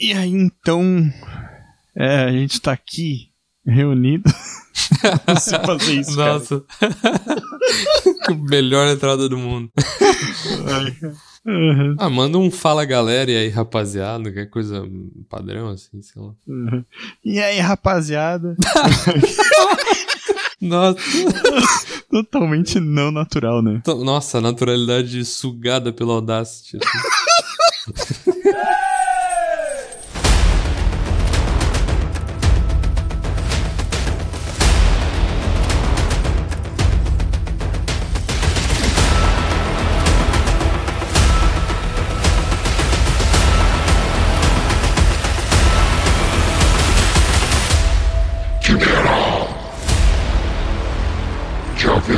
E aí então, é, a gente tá aqui reunido. Você fazer isso, Nossa. Melhor entrada do mundo. Uhum, Ah, manda um fala galera e aí, rapaziada, qualquer coisa padrão assim, sei lá. uhum. E aí, rapaziada? Nossa, Totalmente não natural, né? to- nossa, naturalidade sugada pelo Audacity.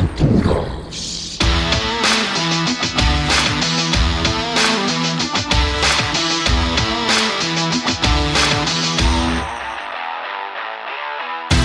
Aventuras.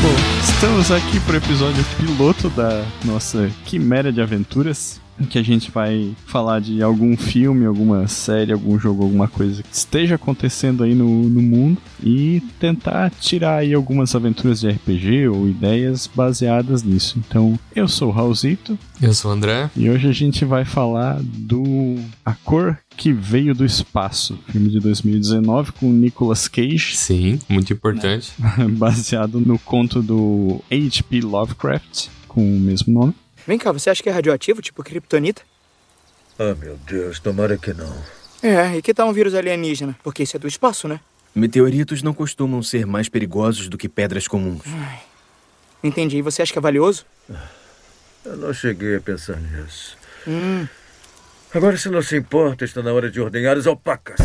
Bom, estamos aqui pro episódio piloto da nossa Quimera de Aventuras, que a gente vai falar de algum filme, alguma série, algum jogo, alguma coisa que esteja acontecendo aí no, no mundo e tentar tirar aí algumas aventuras de RPG ou ideias baseadas nisso. Então, eu sou o Raulzito Eu sou o André. e hoje a gente vai falar do A Cor que Veio do Espaço, filme de 2019 com Nicolas Cage. Sim, muito importante. baseado no conto do H.P. Lovecraft, com o mesmo nome. Vem cá, você acha que é radioativo, tipo kryptonita? Ah, meu Deus, tomara que não. É, e que tal um vírus alienígena? Porque isso é do espaço, né? Meteoritos não costumam ser mais perigosos do que pedras comuns. Entendi. E você acha que é valioso? Eu não cheguei a pensar nisso. Hum, Agora, se não se importa, está na hora de ordenhar as alpacas.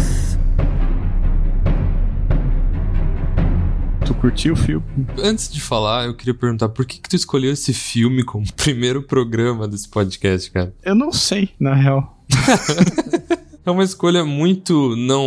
Tu curtiu o filme? Antes de falar, eu queria perguntar por que, que tu escolheu esse filme como primeiro programa desse podcast, cara? Eu não sei, na real. É uma escolha muito não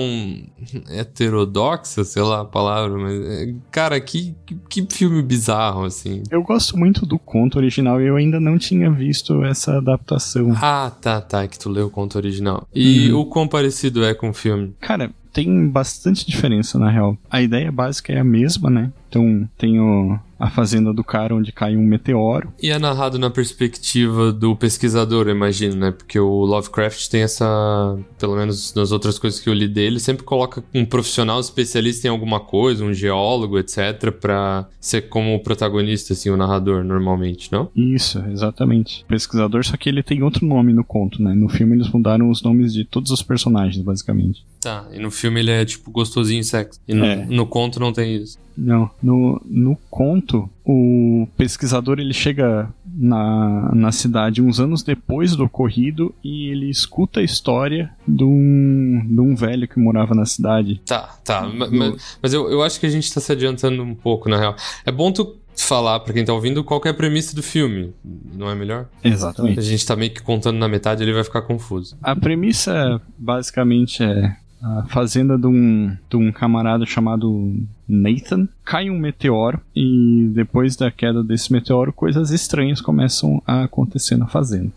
heterodoxa, sei lá a palavra, mas. é, Cara, que, que, que filme bizarro, assim. Eu gosto muito do conto original e eu ainda não tinha visto essa adaptação. Ah, tá, tá, é que tu leu o conto original. E Uhum. o quão parecido é com o filme? Cara, tem bastante diferença, na real. A ideia básica é a mesma, né? Então, tem o- a fazenda do cara onde cai um meteoro. E é narrado na perspectiva do pesquisador, eu imagino, né? Porque o Lovecraft tem essa. Pelo menos nas outras coisas que eu li dele, sempre coloca um profissional especialista em alguma coisa, um geólogo, etc., pra ser como o protagonista, assim, o narrador, normalmente, não? Isso, exatamente. Pesquisador, só que ele tem outro nome no conto, né? No filme eles mudaram os nomes de todos os personagens, basicamente. Tá, e no filme ele é tipo gostosinho sexo. E no, É. no conto não tem isso. Não, no, no conto, o pesquisador ele chega na, na cidade uns anos depois do ocorrido e ele escuta a história de um, de um velho que morava na cidade. Tá, tá. ma- ma- Mas, eu, eu acho que a gente tá se adiantando um pouco, na real. É bom tu falar pra quem tá ouvindo qual é a premissa do filme, não é melhor? A Exatamente. gente tá meio que contando na metade, ele vai ficar confuso. A premissa basicamente é a fazenda de um, de um camarada chamado Nathan. Cai um meteoro e depois da queda desse meteoro, coisas estranhas começam a acontecer na fazenda.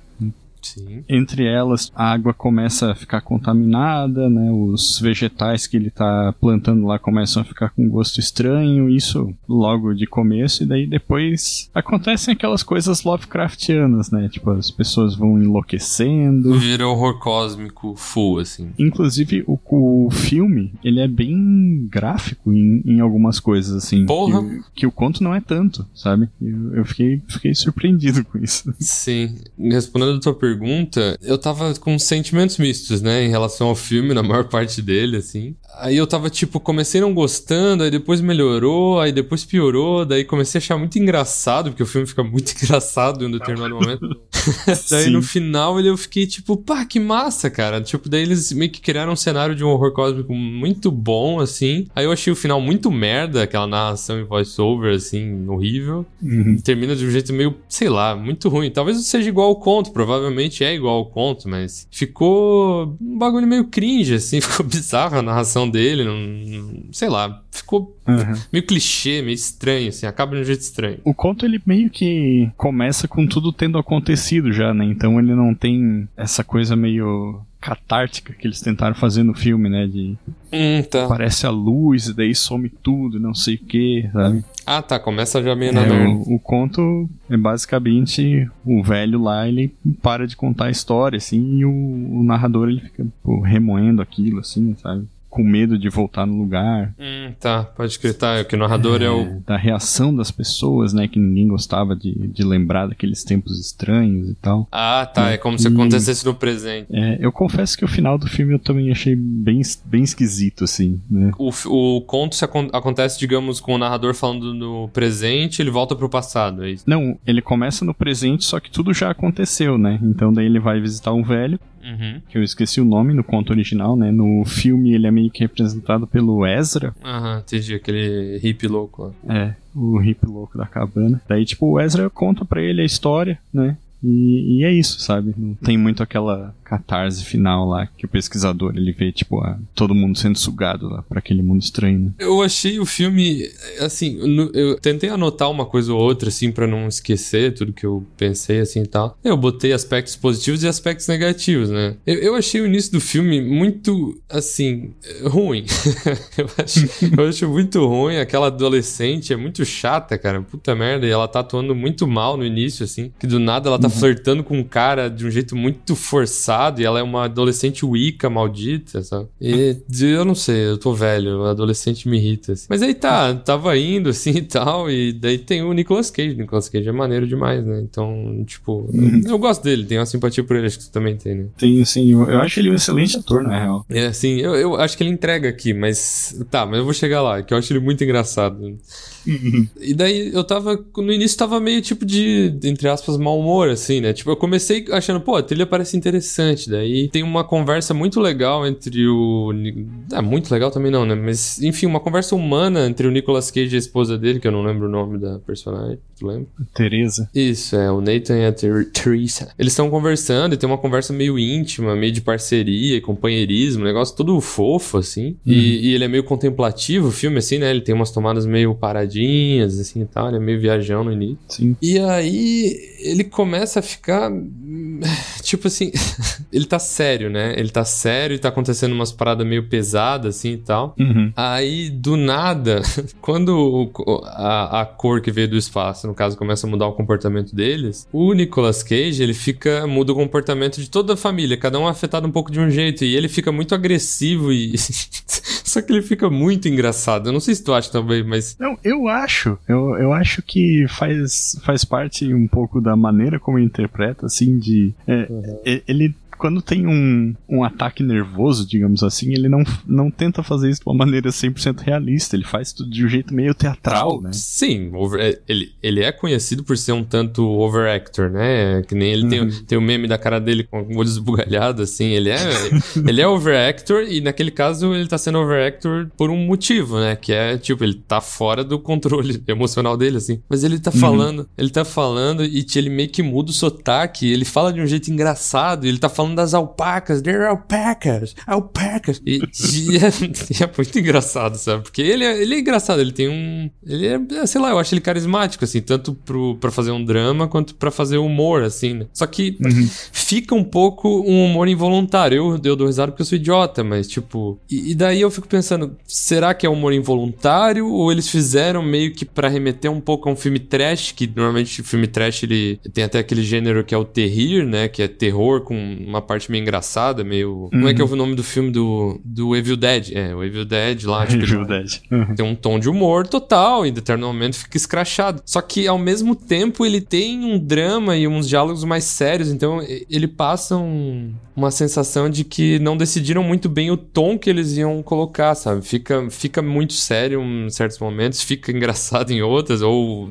Sim. Entre elas, a água começa a ficar contaminada, né? Os vegetais que ele tá plantando lá começam a ficar com gosto estranho, isso logo de começo, e daí depois acontecem aquelas coisas Lovecraftianas, né? Tipo, as pessoas vão enlouquecendo. Vira horror cósmico full, assim. Inclusive, o, o filme, ele é bem gráfico em, em algumas coisas, assim. Porra! Que, que o conto não é tanto, sabe? Eu, eu fiquei, fiquei surpreendido com isso. Sim. Respondendo a tua pergunta, eu tava com sentimentos mistos, né, em relação ao filme, na maior parte dele, assim. Aí eu tava, tipo, comecei não gostando, aí depois melhorou, aí depois piorou, daí comecei a achar muito engraçado, porque o filme fica muito engraçado em um determinado momento. daí Sim. no final ele, eu fiquei, tipo, pá, que massa, cara. Tipo, daí eles meio que criaram um cenário de um horror cósmico muito bom, assim. Aí eu achei o final muito merda, aquela narração em voice-over, assim, horrível termina de um jeito meio, sei lá, muito ruim. Talvez não seja igual ao conto, provavelmente é igual ao conto, mas ficou um bagulho meio cringe, assim, ficou bizarro a narração dele, não, sei lá, ficou Aham. meio clichê, meio estranho, assim, acaba de um jeito estranho. O conto ele meio que começa com tudo tendo acontecido já, né? Então ele não tem essa coisa meio catártica que eles tentaram fazer no filme, né? De Hum, tá. aparece a luz e daí some tudo, não sei o que, sabe? Ah, tá. Começa já meio na É, o, o conto é basicamente o velho lá, ele para de contar a história, assim, e o, o narrador ele fica pô, remoendo aquilo, assim, sabe? Com medo de voltar no lugar. Hum, tá. Pode acreditar que o narrador é, o. Da reação das pessoas, né? Que ninguém gostava de, de lembrar daqueles tempos estranhos e tal. Ah, tá. É como se acontecesse no presente. É, eu confesso que o final do filme eu também achei bem, bem esquisito, assim, né? O, o conto se acon- acontece, digamos, com o narrador falando no presente, ele volta pro passado, é isso? Não, ele começa no presente, só que tudo já aconteceu, né? Então daí ele vai visitar um velho, Uhum. que eu esqueci o nome no conto original, né? No filme ele é meio que representado pelo Ezra, Aham, entendi. Aquele hippie louco lá. é, o hippie louco da cabana. Daí, tipo, o Ezra conta pra ele a história, né? E, e é isso, sabe? Não tem muito aquela catarse final lá que o pesquisador ele vê, tipo, a- todo mundo sendo sugado lá pra aquele mundo estranho. né? Eu achei o filme, assim, no- eu tentei anotar uma coisa ou outra, assim, pra não esquecer tudo que eu pensei, assim, e tal. Eu botei aspectos positivos e aspectos negativos, né? Eu, eu achei o início do filme muito, assim, ruim. eu, acho, eu acho muito ruim. Aquela adolescente é muito chata, cara. Puta merda. E ela tá atuando muito mal no início, assim. Que do nada ela tá flertando com um cara de um jeito muito forçado. E ela é uma adolescente wicca maldita, sabe? E eu não sei, eu tô velho. Adolescente me irrita, assim. Mas aí tá, tava indo, assim e tal. E daí tem o Nicolas Cage. O Nicolas Cage é maneiro demais, né? Então, tipo, eu, eu gosto dele. Tenho uma simpatia por ele. Acho que você também tem, né? Tem, assim, eu, eu acho ele um excelente ator, na real. É, assim, eu, eu acho que ele entrega aqui, mas. Tá, mas eu vou chegar lá, que eu acho ele muito engraçado. E daí eu tava. No início tava meio tipo de, entre aspas, mau humor, assim, né? Tipo, eu comecei achando, pô, a trilha parece interessante. Daí tem uma conversa muito legal entre o. Ah, muito legal também não, né? Mas, enfim, uma conversa humana entre o Nicolas Cage e a esposa dele, que eu não lembro o nome da personagem, tu lembra? Teresa. Isso, é, o Nathan e a Ter Teresa. Eles estão conversando e tem uma conversa meio íntima, meio de parceria e companheirismo, um negócio todo fofo, assim. E, e ele é meio contemplativo, o filme, assim, né? Ele tem umas tomadas meio paradinhas, assim e tal. Ele é meio viajão no início. Sim. E aí ele começa a ficar. Tipo assim, ele tá sério, né? Ele tá sério e tá acontecendo umas paradas meio pesadas, assim e tal. Uhum. Aí, do nada, quando o- a, a cor que veio do espaço, no caso, começa a mudar o comportamento deles, o Nicolas Cage, ele fica, muda o comportamento de toda a família, cada um afetado um pouco de um jeito, e ele fica muito agressivo e... Só que ele fica muito engraçado. Eu não sei se tu acha também, mas... Não, eu acho. Eu, eu acho que faz, faz parte um pouco da maneira como ele interpreta, assim, de. é, e- Ele. Quando tem um, um ataque nervoso, digamos assim, ele não, não tenta fazer isso de uma maneira 100% realista. Ele faz tudo de um jeito meio teatral, né? Sim, over- é, ele, ele é conhecido por ser um tanto overactor, né? Que nem ele tem, Uhum. o- tem o meme da cara dele com o olho esbugalhado, assim. Ele é, ele é overactor e naquele caso ele tá sendo overactor por um motivo, né? Que é, tipo, ele tá fora do controle emocional dele, assim. Mas ele tá falando, ele tá falando e ele meio que muda o sotaque. Ele fala de um jeito engraçado. Ele tá falando das alpacas. They're alpacas, alpacas. E, e é, e é muito engraçado, sabe? Porque ele é, ele é engraçado. Ele tem um... Ele é, é, sei lá, eu acho ele carismático, assim. Tanto pro, pra fazer um drama quanto pra fazer humor, assim, né? Só que fica um pouco um humor involuntário. Eu, eu dou risada porque eu sou idiota, mas tipo. E, e daí eu fico pensando, será que é humor involuntário? Ou eles fizeram meio que pra remeter um pouco a um filme trash? Que normalmente o filme trash ele tem até aquele gênero que é o terrir, né? Que é terror com uma parte meio engraçada, meio. Como é que é o nome do filme do, do Evil Dead? É, o Evil Dead lá, tipo. Evil Dead. Uhum. Tem um tom de humor total, e em determinado momento fica escrachado. Só que ao mesmo tempo ele tem um drama e uns diálogos mais sérios, então ele passa um- uma sensação de que não decidiram muito bem o tom que eles iam colocar, sabe? Fica, fica muito sério em certos momentos, fica engraçado em outras, ou.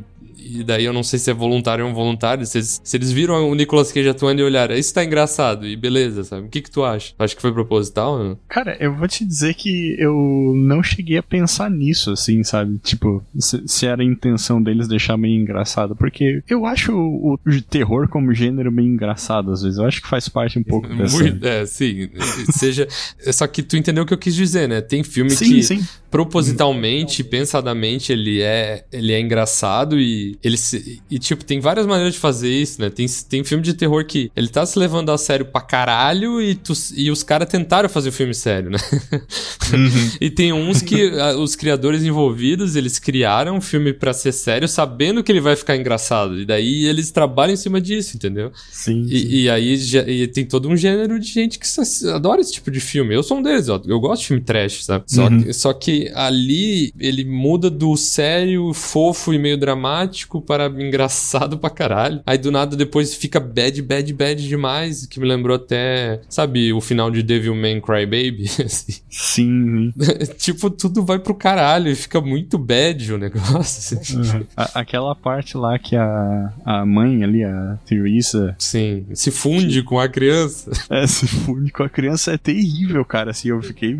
E daí eu não sei se é voluntário ou involuntário. Se eles, se eles viram o Nicolas Cage atuando e olharam, isso tá engraçado, e beleza, sabe? O que que tu acha? Acho que foi proposital, né? Cara, eu vou te dizer que eu não cheguei a pensar nisso, assim, sabe? Tipo, se, se era a intenção deles deixar meio engraçado. Porque eu acho o, o terror como gênero meio engraçado, às vezes. Eu acho que faz parte um pouco dessa. Muito, é, sim. Seja. Só que tu entendeu o que eu quis dizer, né? Tem filme Sim, que. sim. Propositalmente, pensadamente, ele é, ele é engraçado e ele se, e tipo, tem várias maneiras de fazer isso, né? Tem, tem filme de terror que ele tá se levando a sério pra caralho e, tu, e os caras tentaram fazer o filme sério, né? e tem uns que os criadores envolvidos, eles criaram um filme pra ser sério, sabendo que ele vai ficar engraçado. E daí eles trabalham em cima disso, entendeu? Sim. sim. E, e aí já- e tem todo um gênero de gente que adora esse tipo de filme. Eu sou um deles, ó. eu gosto de filme trash, sabe? Só, Uhum. que, só que ali ele muda do sério, fofo e meio dramático para engraçado pra caralho. Aí do nada depois fica bad, bad, bad demais, que me lembrou até, sabe, o final de Devilman Crybaby, assim. Sim. tipo, tudo vai pro caralho e fica muito bad o negócio. assim. Uhum. A- aquela parte lá que a, a mãe ali, a Teresa, Sim, se funde com a criança. é, se funde com a criança é terrível, cara. Assim, eu fiquei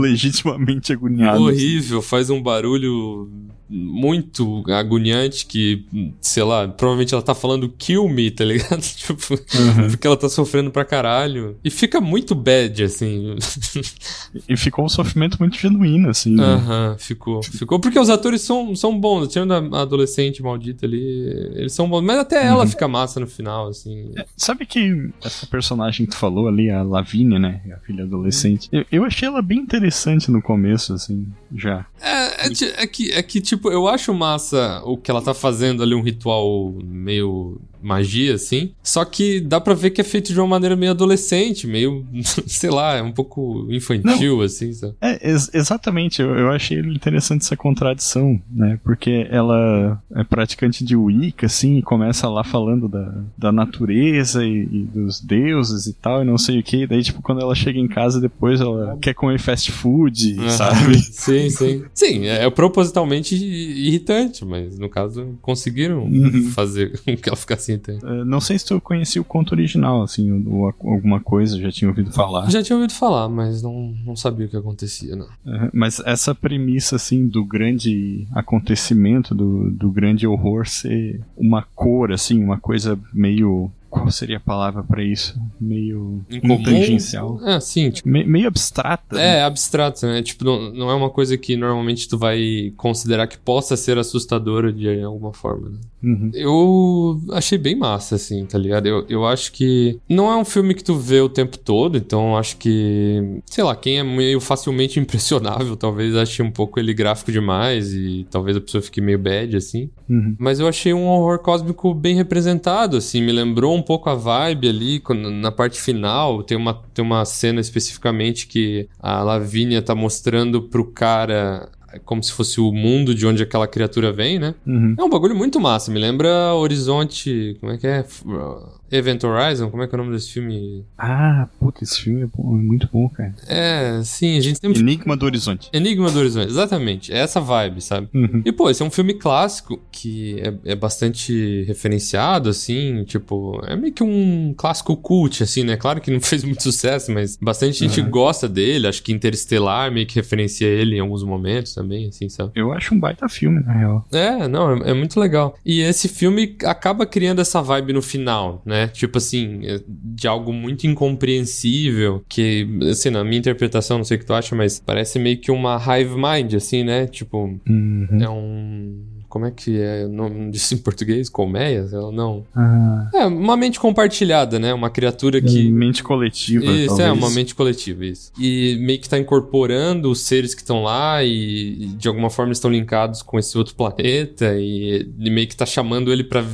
legitimamente agoniado. Horrível, faz um barulho muito agoniante que, sei lá, provavelmente ela tá falando kill me, tá ligado? tipo, Uhum. porque ela tá sofrendo pra caralho. E fica muito bad, assim. E ficou um sofrimento muito genuíno, assim. né? Aham, ficou. Ficou porque os atores são, são bons, tirando a adolescente maldita ali, eles são bons. Mas até ela fica massa no final, assim. Sabe que essa personagem que tu falou ali, a Lavínia, né? A filha adolescente. Eu, eu achei ela bem interessante no começo, assim, já. É, é, é que, é que, tipo, eu acho massa o que ela tá fazendo ali, um ritual meio magia, assim. Só que dá pra ver que é feito de uma maneira meio adolescente, meio, sei lá, é um pouco infantil, assim, sabe? É, ex- exatamente, eu, eu achei interessante essa contradição, né? Porque ela é praticante de Wicca, assim, e começa lá falando da, da natureza e, e dos deuses e tal, e não sei o que. Daí, tipo, quando ela chega em casa depois, ela quer comer fast food, sabe? Sim, sim. Sim, é propositalmente irritante, mas no caso conseguiram Uhum. fazer com que ela ficasse É, não sei se tu conhecia o conto original, assim, ou, ou alguma coisa, já tinha ouvido falar. Já tinha ouvido falar, mas não, não sabia o que acontecia. É, Mas essa premissa, assim, do grande acontecimento, do, do grande horror ser uma cor, assim, uma coisa meio. Qual seria a palavra pra isso? Meio Incomum? tangencial. É, sim, tipo, Me- meio abstrata. né? É, abstrato, né? Tipo, não, não é uma coisa que normalmente tu vai considerar que possa ser assustadora de alguma forma, né? Uhum. Eu achei bem massa, assim, tá ligado? Eu, eu acho que não é um filme que tu vê o tempo todo, então acho que, sei lá, quem é meio facilmente impressionável, talvez ache um pouco ele gráfico demais e talvez a pessoa fique meio bad, assim. Uhum. Mas eu achei um horror cósmico bem representado, assim, me lembrou um pouco a vibe ali, na parte final, tem uma, tem uma cena especificamente que a Lavínia tá mostrando pro cara como se fosse o mundo de onde aquela criatura vem, né? Uhum. É um bagulho muito massa, me lembra Horizonte, como é que é? Event Horizon, como é que é o nome desse filme? Ah, puta, esse filme é, bom, é muito bom, cara. É, sim, a gente sempre... Enigma do Horizonte. Enigma do Horizonte, exatamente, é essa vibe, sabe? Uhum. E, pô, esse é um filme clássico que é, é bastante referenciado, assim, tipo, é meio que um clássico cult, assim, né? Claro que não fez muito sucesso, mas bastante gente Uhum. gosta dele. Acho que Interestelar meio que referencia ele em alguns momentos também, assim, sabe? Eu acho um baita filme, na real. É, não, é, é muito legal. E esse filme acaba criando essa vibe no final, né? Tipo assim, é de algo muito incompreensível, que, assim, na minha interpretação, não sei o que tu acha, mas parece meio que uma hive mind, assim, né? Tipo, Uhum. é um. Como é que é o nome disso em português? Colmeia? Sei lá, Não. Ah, É, uma mente compartilhada, né? Uma criatura que. mente coletiva, Isso, talvez. é, uma mente coletiva, isso. E meio que tá incorporando os seres que estão lá e, e de alguma forma estão linkados com esse outro planeta e, e meio que tá chamando ele pra,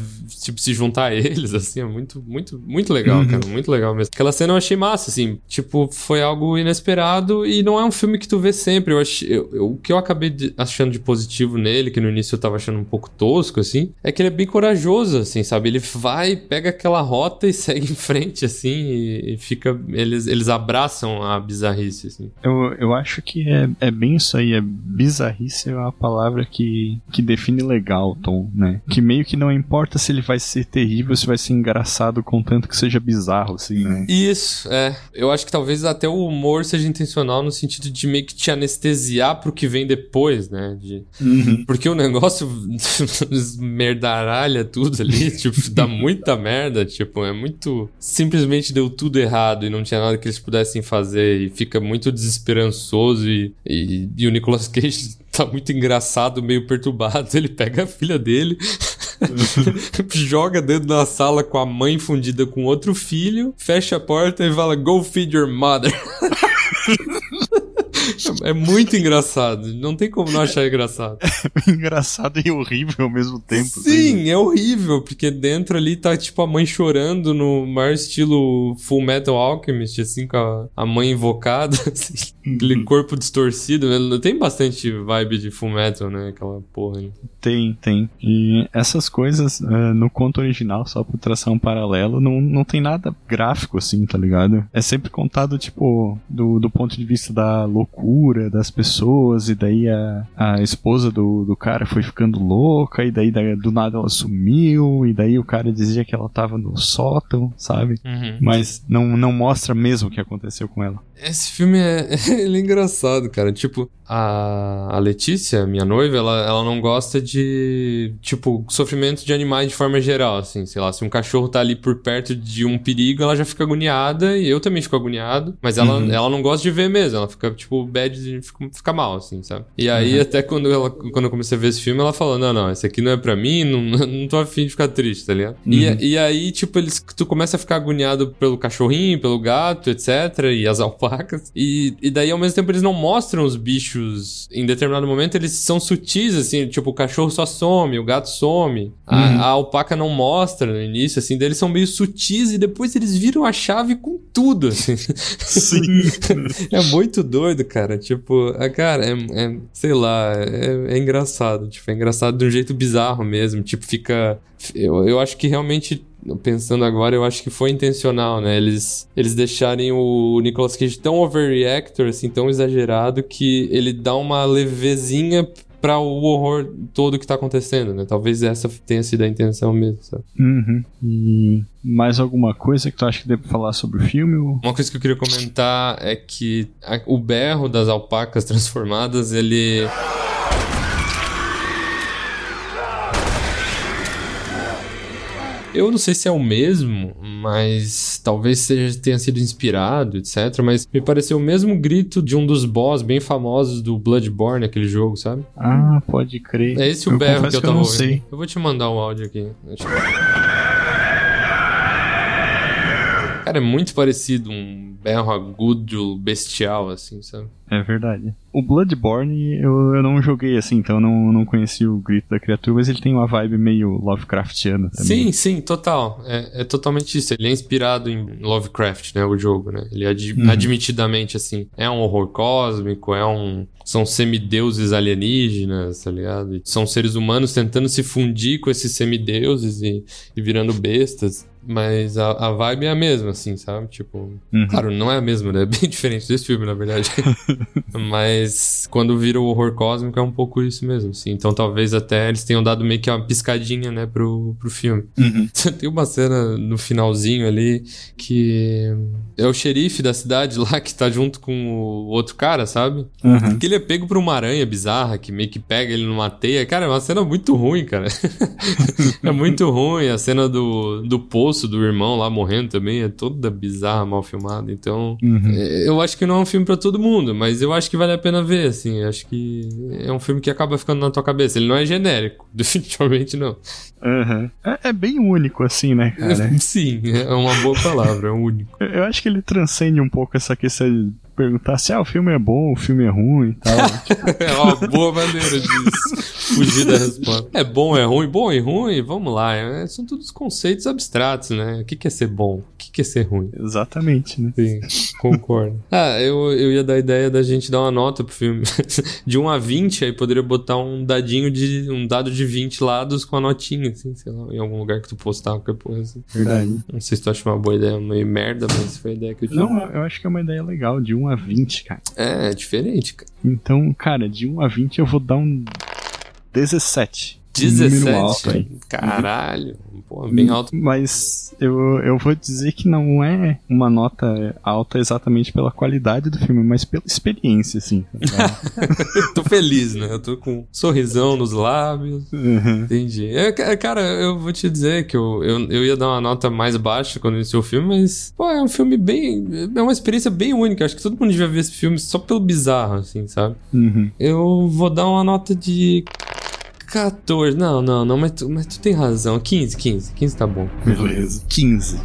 tipo, se juntar a eles, assim, é muito, muito, muito legal, Uhum. cara, muito legal mesmo. Aquela cena eu achei massa, assim, tipo, foi algo inesperado e não é um filme que tu vê sempre, eu achei, eu- eu- o que eu acabei de- achando de positivo nele, que no início eu tava achando um pouco tosco, assim, é que ele é bem corajoso, assim, sabe? Ele vai, pega aquela rota e segue em frente, assim, e, e fica. Eles, eles abraçam a bizarrice, assim. Eu, eu acho que é, é bem isso aí, é bizarrice é a palavra que, que define legal, Tom, né? Que meio que não importa se ele vai ser terrível, se vai ser engraçado, contanto que seja bizarro, assim, né? Isso, é. Eu acho que talvez até o humor seja intencional no sentido de meio que te anestesiar pro que vem depois, né? De... Porque o negócio merdaralha tudo ali, tipo, dá muita merda, tipo, é muito. Simplesmente deu tudo errado e não tinha nada que eles pudessem fazer e fica muito desesperançoso e, e, e o Nicolas Cage tá muito engraçado, meio perturbado. Ele pega a filha dele. joga dentro da sala com a mãe fundida com outro filho, fecha a porta e fala: Go feed your mother. É muito engraçado. Não tem como não achar engraçado. engraçado e horrível ao mesmo tempo. Sim, assim. é horrível, porque dentro ali tá tipo a mãe chorando no maior estilo Full Metal Alchemist, assim, com a, a mãe invocada, assim, aquele uhum. corpo distorcido. Né? Tem bastante vibe de Full Metal, né? Aquela porra aí. Tem, tem. E essas coisas uh, no conto original, só por traçar um paralelo, não, não tem nada gráfico, assim, tá ligado? É sempre contado, tipo, do, do ponto de vista da loucura das pessoas, e daí a, a esposa do, do cara foi ficando louca, e daí do nada ela sumiu, e daí o cara dizia que ela tava no sótão, sabe? Uhum. Mas não, não mostra mesmo o que aconteceu com ela. Esse filme é, ele é engraçado, cara. Tipo, a, a Letícia, minha noiva, ela, ela não gosta de, tipo, sofrimento de animais de forma geral, assim. Sei lá, se um cachorro tá ali por perto de um perigo, ela já fica agoniada e eu também fico agoniado. Mas ela, uhum. ela não gosta de ver mesmo, ela fica, tipo, bad, fica, fica mal, assim, sabe? E aí, uhum. até quando, ela, quando eu comecei a ver esse filme, ela falou: não, não, esse aqui não é pra mim, não, não tô afim de ficar triste, tá ligado? Uhum. E, e aí, tipo, eles, tu começa a ficar agoniado pelo cachorrinho, pelo gato, etc. E as alpacas. E, e daí, ao mesmo tempo, eles não mostram os bichos em determinado momento, eles são sutis, assim, tipo, o cachorro só some, o gato some. A, uhum. a alpaca não mostra no início, assim, daí eles são meio sutis e depois eles viram a chave com tudo, assim. Sim. é muito doido, cara. Tipo, a, cara, é, é sei lá, é, é, engraçado. Tipo, é engraçado de um jeito bizarro mesmo. Tipo, fica. Eu, eu acho que realmente pensando agora, eu acho que foi intencional, né? Eles, eles deixarem o Nicolas Cage tão overreactor, assim, tão exagerado, que ele dá uma levezinha para o horror todo que tá acontecendo, né? Talvez essa tenha sido a intenção mesmo, sabe? Uhum. E mais alguma coisa que tu acha que deve falar sobre o filme? Ou... Uma coisa que eu queria comentar é que a, o berro das alpacas transformadas, ele Eu não sei se é o mesmo, mas talvez seja, tenha sido inspirado, etc. Mas me pareceu o mesmo grito de um dos boss bem famosos do Bloodborne, aquele jogo, sabe? Ah, pode crer. É esse o berro que eu tava que eu ouvindo. Sei. Eu vou te mandar o um áudio aqui. Cara, é muito parecido, um berro agudo, bestial, assim, sabe? É verdade. O Bloodborne eu, eu não joguei assim, então eu não, não conheci o grito da criatura, mas ele tem uma vibe meio Lovecraftiana também. Sim, sim, total. É, é totalmente isso. Ele é inspirado em Lovecraft, né? O jogo, né? Ele ad, uhum. admitidamente, assim, é um horror cósmico, é um. São semideuses alienígenas, tá ligado? são seres humanos tentando se fundir com esses semideuses e, e virando bestas. Mas a, a vibe é a mesma, assim, sabe? Tipo. Uhum. Claro, não é a mesma, né? É bem diferente desse filme, na verdade. Mas quando vira o horror cósmico é um pouco isso mesmo, assim. Então talvez até eles tenham dado meio que uma piscadinha, né, pro, pro filme. Uhum. Tem uma cena no finalzinho ali que é o xerife da cidade lá que tá junto com o outro cara, sabe? Uhum. Que ele é pego por uma aranha bizarra que meio que pega ele numa teia. Cara, é uma cena muito ruim, cara. é muito ruim. A cena do, do poço do irmão lá morrendo também é toda bizarra, mal filmada. Então, uhum. É, eu acho que não é um filme para todo mundo, mas eu acho que vale a pena ver, assim. Eu acho que é um filme que acaba ficando na tua cabeça. Ele não é genérico, definitivamente não. Uhum. É, é, bem único, assim, né, cara? Sim, é uma boa palavra, é único. Eu acho que ele transcende um pouco essa questão perguntar se ah, o filme é bom, o filme é ruim e tal. é uma boa maneira de fugir da resposta. É bom, é ruim, bom e ruim, vamos lá. É, são todos conceitos abstratos, né? O que, que é ser bom? Que, que é ser ruim? Exatamente, né? Sim, concordo. ah, eu, eu ia dar a ideia da gente dar uma nota pro filme. de 1 a 20, aí poderia botar um dadinho de. um dado de 20 lados com a notinha, assim, sei lá, em algum lugar que tu postar qualquer coisa. Assim. Verdade. Não sei se tu acha uma boa ideia, meio merda, mas foi a ideia que eu tive. Não, eu acho que é uma ideia legal, de 1 a 20, cara. É, é diferente, cara. Então, cara, de 1 a 20 eu vou dar um 17. 17? alto aí. Caralho. Pô, bem alto. Mas eu, eu vou dizer que não é uma nota alta exatamente pela qualidade do filme, mas pela experiência, assim. eu tô feliz, né? Eu tô com um sorrisão nos lábios. Uhum. Entendi. É, ca- cara, eu vou te dizer que eu, eu, eu ia dar uma nota mais baixa quando iniciou o filme, mas, pô, é um filme bem. É uma experiência bem única. Acho que todo mundo devia ver esse filme só pelo bizarro, assim, sabe? Uhum. Eu vou dar uma nota de. 14. Não, não, não, mas tu, mas tu tem razão. 15, 15. 15 tá bom. Beleza. 15.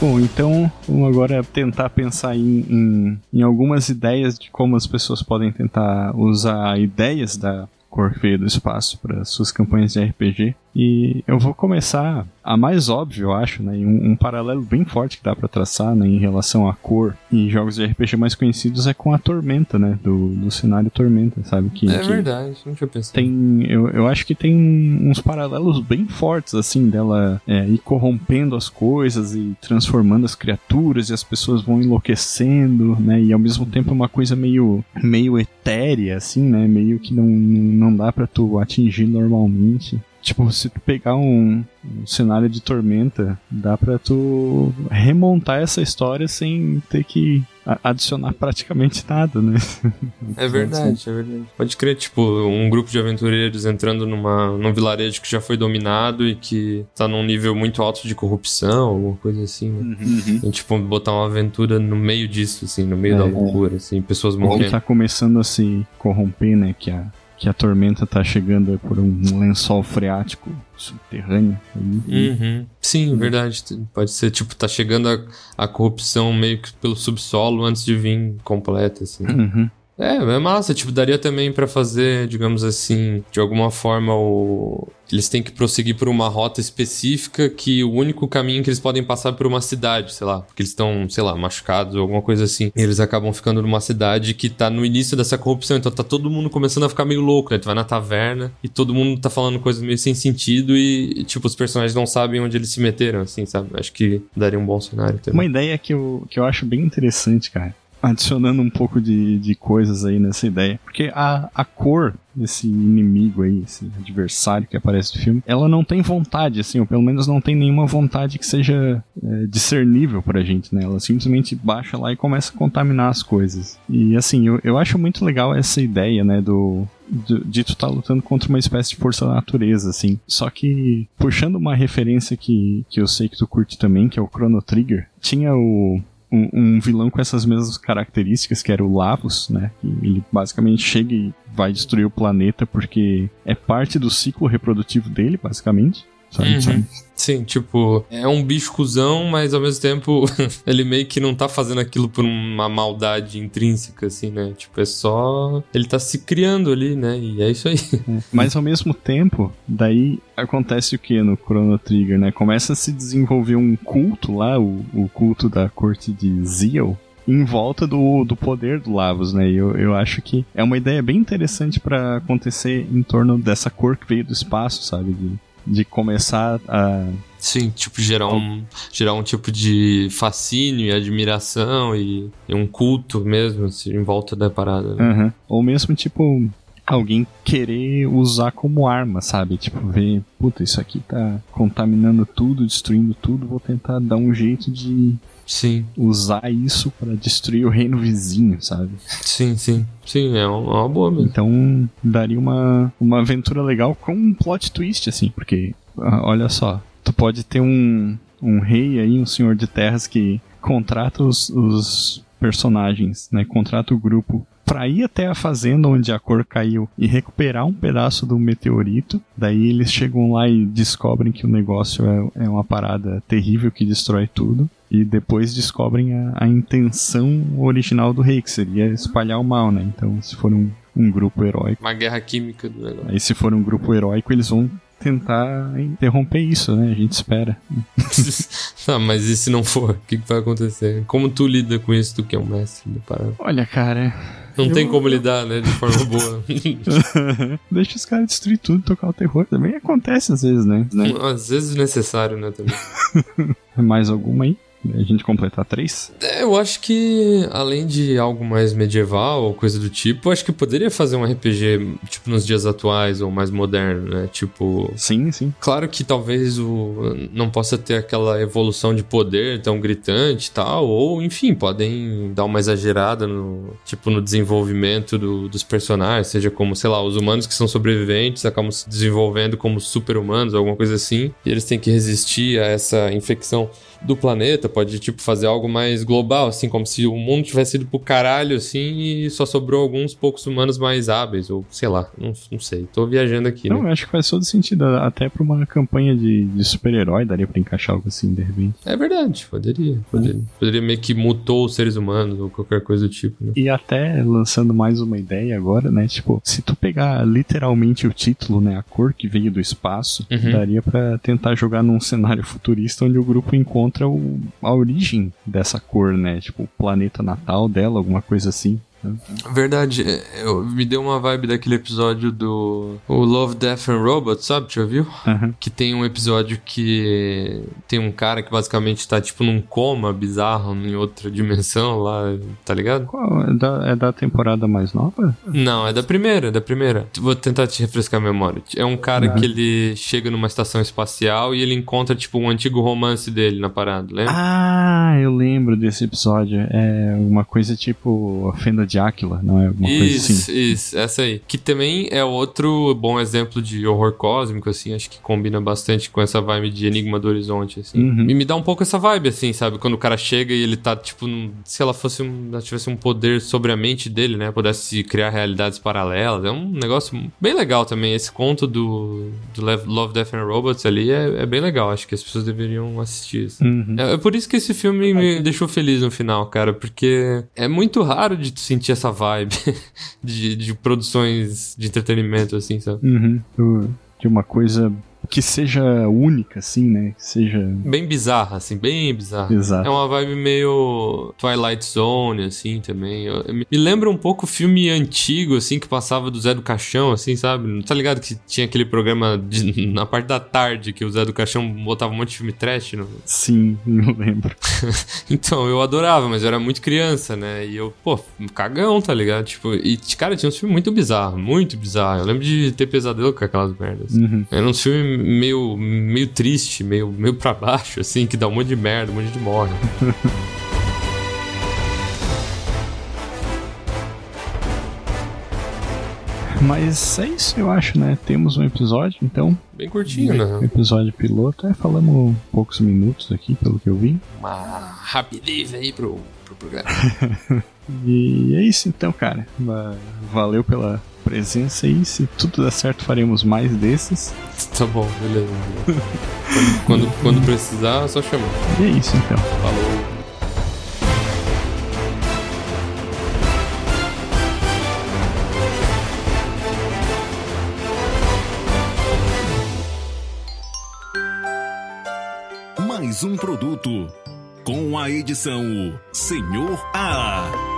Bom, então vamos agora tentar pensar em, em, em algumas ideias de como as pessoas podem tentar usar ideias da cor que veio do espaço para suas campanhas de RPG. E eu vou começar a mais óbvio, eu acho, né? e Um, um paralelo bem forte que dá para traçar né, em relação à cor em jogos de RPG mais conhecidos é com a Tormenta, né? Do, do cenário Tormenta, sabe? Que, É que verdade, não tinha pensado. tem eu, eu acho que tem uns paralelos bem fortes assim dela é, ir corrompendo as coisas e transformando as criaturas e as pessoas vão enlouquecendo né e ao mesmo tempo é uma coisa meio meio etérea assim né meio que não não dá pra tu atingir normalmente Tipo, se tu pegar um, um cenário de tormenta, dá pra tu remontar essa história sem ter que adicionar praticamente nada, né? É verdade, é verdade. Pode crer, tipo, um grupo de aventureiros entrando numa, num vilarejo que já foi dominado e que tá num nível muito alto de corrupção, alguma coisa assim, né? E, tipo, botar uma aventura no meio disso, assim, no meio É, da loucura, assim, pessoas que morrendo. tá começando a se corromper, né? Que a, que a tormenta tá chegando por um lençol freático subterrâneo. Uhum. Sim, verdade. Pode ser, tipo, tá chegando a, a corrupção meio que pelo subsolo antes de vir completa, assim. Uhum. É, é massa, tipo, daria também pra fazer, digamos assim, de alguma forma o eles têm que prosseguir por uma rota específica que o único caminho que eles podem passar é por uma cidade, sei lá, porque eles estão, sei lá, machucados ou alguma coisa assim. E eles acabam ficando numa cidade que tá no início dessa corrupção, então tá todo mundo começando a ficar meio louco, né? Tu vai na taverna e todo mundo tá falando coisas meio sem sentido e, tipo, os personagens não sabem onde eles se meteram, assim, sabe? Acho que daria um bom cenário também. Uma ideia que eu, que eu acho bem interessante, cara. Adicionando um pouco de, de coisas aí nessa ideia. Porque a, a cor desse inimigo aí, esse adversário que aparece no filme, ela não tem vontade, assim, ou pelo menos não tem nenhuma vontade que seja é, discernível pra gente, né? Ela simplesmente baixa lá e começa a contaminar as coisas. E assim, eu, eu acho muito legal essa ideia, né, do, de, tu tá lutando contra uma espécie de força da natureza, assim. Só que, puxando uma referência que, que eu sei que tu curte também, que é o Chrono Trigger, tinha o, um, um vilão com essas mesmas características, que era o Lavos, né? Ele basicamente chega e vai destruir o planeta porque é parte do ciclo reprodutivo dele, basicamente. Sabe? Uhum. Sabe? Sim, tipo, é um bicho cuzão, mas ao mesmo tempo ele meio que não tá fazendo aquilo por uma maldade intrínseca, assim, né? Tipo, é só. Ele tá se criando ali, né? E é isso aí. Mas ao mesmo tempo, daí acontece o que no Chrono Trigger, né? Começa a se desenvolver um culto lá, o, o culto da corte de Zeal, em volta do, do poder do Lavos, né? E eu, eu acho que é uma ideia bem interessante pra acontecer em torno dessa cor que veio do espaço, sabe? De, de começar a. Sim, tipo, gerar um, gerar um tipo de fascínio e admiração e, e um culto mesmo, assim, em volta da parada. né? Aham. Ou mesmo, tipo, alguém querer usar como arma, sabe? Tipo, ver, puta, isso aqui tá contaminando tudo, destruindo tudo, vou tentar dar um jeito de Sim, usar isso pra destruir o reino vizinho, sabe? sim, sim. Sim, é uma, é uma boa mesmo. Então, daria uma, uma aventura legal com um plot twist, assim, porque, ah, olha só, tu pode ter um, um rei aí, um senhor de terras que contrata os, os personagens, né? Contrata o grupo pra ir até a fazenda onde a cor caiu e recuperar um pedaço do meteorito. Daí eles chegam lá e descobrem que o negócio é, é uma parada terrível que destrói tudo. E depois descobrem a, a intenção original do rei, que seria espalhar o mal, né? Então, se for um, um grupo heróico. Uma guerra química do negócio. Aí, se for um grupo heróico, eles vão tentar interromper isso, né? A gente espera. tá, mas e se não for? O que, que vai acontecer? Como tu lida com isso, tu que é um mestre da parada? Olha, cara. Não Eu- tem como lidar, né, de forma boa. Deixa os caras destruir tudo, tocar o terror. Também acontece às vezes, né? né? Às vezes necessário, né, também. Mais alguma aí? A gente completar três? É, eu acho que, além de algo mais medieval ou coisa do tipo, eu acho que poderia fazer um RPG, tipo, nos dias atuais ou mais moderno, né? Tipo. Sim, sim. Claro que talvez o não possa ter aquela evolução de poder tão gritante e tal, ou enfim, podem dar uma exagerada no tipo no desenvolvimento do- dos personagens, seja como, sei lá, os humanos que são sobreviventes acabam se desenvolvendo como super-humanos, alguma coisa assim, e eles têm que resistir a essa infecção do planeta, pode, tipo, fazer algo mais global, assim, como se o mundo tivesse ido pro caralho, assim, e só sobrou alguns poucos humanos mais hábeis, ou sei lá, não, não sei. Tô viajando aqui, Não, né? eu acho que faz todo sentido. Até pra uma campanha de, de super-herói, daria pra encaixar algo assim, de repente. É verdade, poderia, poderia. Poderia meio que mutou os seres humanos, ou qualquer coisa do tipo, né? E até lançando mais uma ideia agora, né? Tipo, se tu pegar literalmente o título, né? A cor que veio do espaço, Uhum. daria pra tentar jogar num cenário futurista onde o grupo encontra o- a origem dessa cor, né? Tipo, o planeta natal dela, alguma coisa assim. Verdade, é, eu, me deu uma vibe daquele episódio do o Love, Death and Robots, sabe? Já viu? Aham. Que tem um episódio que tem um cara que basicamente tá tipo num coma bizarro em outra dimensão lá, tá ligado? Qual? É da, é da temporada mais nova? Não, é da primeira, é da primeira. Vou tentar te refrescar a memória. É um cara Uhum. que ele chega numa estação espacial e ele encontra, tipo, um antigo romance dele na parada, lembra? Ah, eu lembro desse episódio. É uma coisa tipo a Fenda de Áquila, não é? Uma coisa assim. isso, essa aí. Que também é outro bom exemplo de horror cósmico, assim, acho que combina bastante com essa vibe de Enigma do Horizonte, assim. Uhum. E me dá um pouco essa vibe, assim, sabe? Quando o cara chega e ele tá, tipo, num- se ela fosse um, ela tivesse um poder sobre a mente dele, né? Pudesse criar realidades paralelas. É um negócio bem legal também. Esse conto do, do Love, Death and Robots ali é, é bem legal. Acho que as pessoas deveriam assistir. assim. Uhum. É, é por isso que esse filme me deixou feliz no final, cara, porque é muito raro de tu sentir essa vibe de, de produções de entretenimento, assim, sabe? Uhum. De uma coisa que seja única, assim, né? Que seja. Bem bizarra, assim, bem bizarra. Exato. É uma vibe meio Twilight Zone, assim, também. Eu- eu me me lembra um pouco o filme antigo, assim, que passava do Zé do Caixão, assim, sabe? Não tá ligado que tinha aquele programa de- na parte da tarde que o Zé do Caixão botava um monte de filme trash no, Sim, eu lembro. Então, eu adorava, mas eu era muito criança, né? E eu, pô, cagão, tá ligado? Tipo, e, cara, tinha uns filmes muito bizarros, muito bizarros. Eu lembro de ter pesadelo com aquelas merdas. Uhum. Era uns filmes meio, meio triste, meio, meio pra baixo, assim, que dá um monte de merda, um monte de morre. Mas é isso, eu acho, né? Temos um episódio, então. Bem curtinho, né? episódio piloto. É, falamos poucos minutos aqui, pelo que eu vi. Uma rapidez aí pro, pro programa. E é isso então, cara. Va- Valeu pela presença aí. Se tudo der certo, faremos mais desses. tá bom, beleza. quando, quando, quando precisar, só chamar. E é isso então. Falou. Mais um produto com a edição Senhor A.